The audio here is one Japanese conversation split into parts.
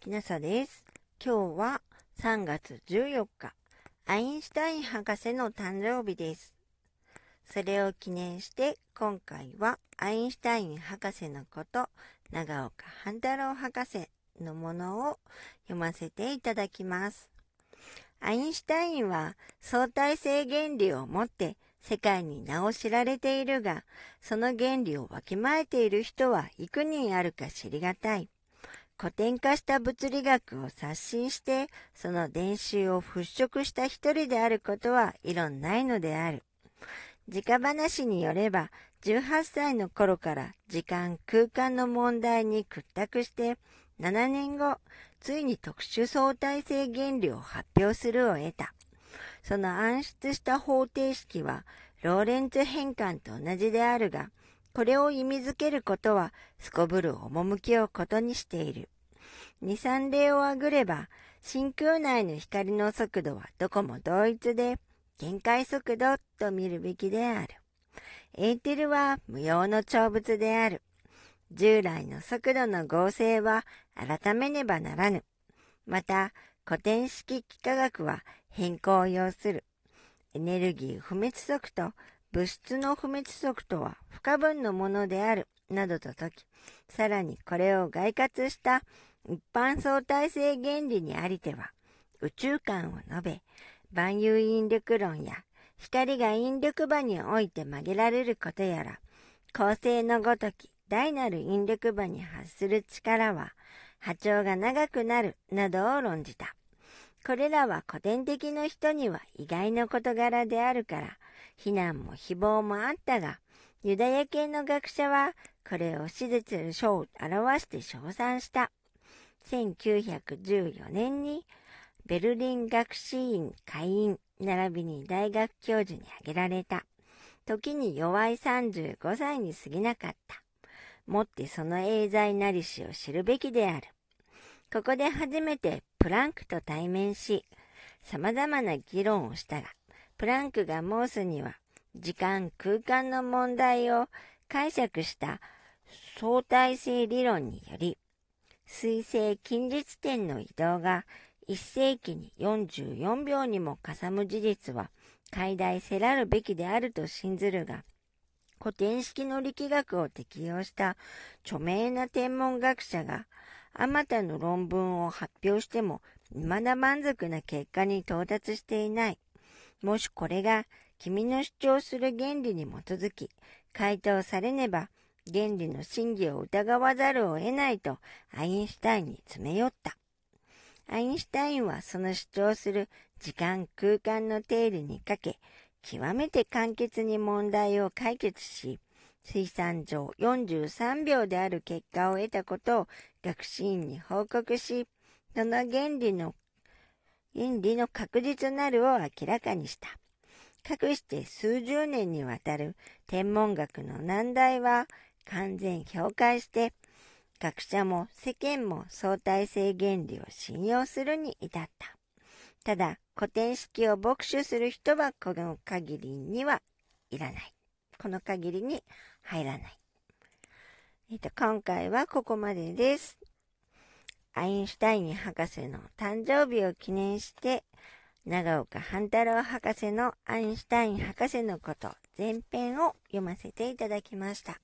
きなさです。今日は3月14日、アインシュタイン博士の誕生日です。それを記念して今回はアインシュタイン博士のこと、長岡半太郎博士のものを読ませていただきます。アインシュタインは相対性原理をもって世界に名を知られているが、その原理をわきまえている人は幾人あるか知りがたい。古典化した物理学を刷新して、その伝習を払拭した一人であることは異論ないのである。直話によれば、18歳の頃から時間空間の問題に屈託して、7年後、ついに特殊相対性原理を発表するを得た。その暗出した方程式は、ローレンツ変換と同じであるが、これを意味づけることは、すこぶる趣をことにしている。二三例をあぐれば、真空内の光の速度はどこも同一で、限界速度と見るべきである。エーテルは無用の長物である。従来の速度の合成は改めねばならぬ。また、古典式幾何学は変更を要する。エネルギー不滅速と物質の不滅速とは不可分のものである、などと説き、さらにこれを外括した一般相対性原理にありては、宇宙観を述べ、万有引力論や光が引力場において曲げられることやら、恒星のごとき大なる引力場に発する力は波長が長くなるなどを論じた。これらは古典的の人には意外の事柄であるから、非難も誹謗もあったが、ユダヤ系の学者はこれを史実の書を表して称賛した。1914年にベルリン学士院会員並びに大学教授に挙げられた。時に弱い35歳に過ぎなかった。もってその永在なりしを知るべきである。ここで初めてプランクと対面し、様々な議論をしたが、プランクが申すには、時間空間の問題を解釈した相対性理論により、水星近日点の移動が1世紀に44秒にもかさむ事実は解大せらるべきであると信ずるが、古典式の力学を適用した著名な天文学者が、あまたの論文を発表しても、未だ満足な結果に到達していない。もしこれが君の主張する原理に基づき、回答されねば、原理の真偽を疑わざるを得ないとアインシュタインに詰め寄った。アインシュタインはその主張する時間空間の定理にかけ、極めて簡潔に問題を解決し、水産上43秒である結果を得たことを学士院に報告し、その原理の、原理の確実なるを明らかにした。かくして数十年にわたる天文学の難題は完全評価して、学者も世間も相対性原理を信用するに至った。ただ、古典式を牧首する人はこの限りにはいらない。この限りに入らない。えっと、今回はここまでです。アインシュタイン博士の誕生日を記念して、長岡半太郎博士のアインシュタイン博士のこと前編を読ませていただきました。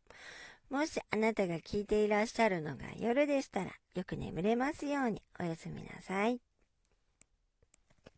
もしあなたが聞いていらっしゃるのが夜でしたら、よく眠れますようにおやすみなさい。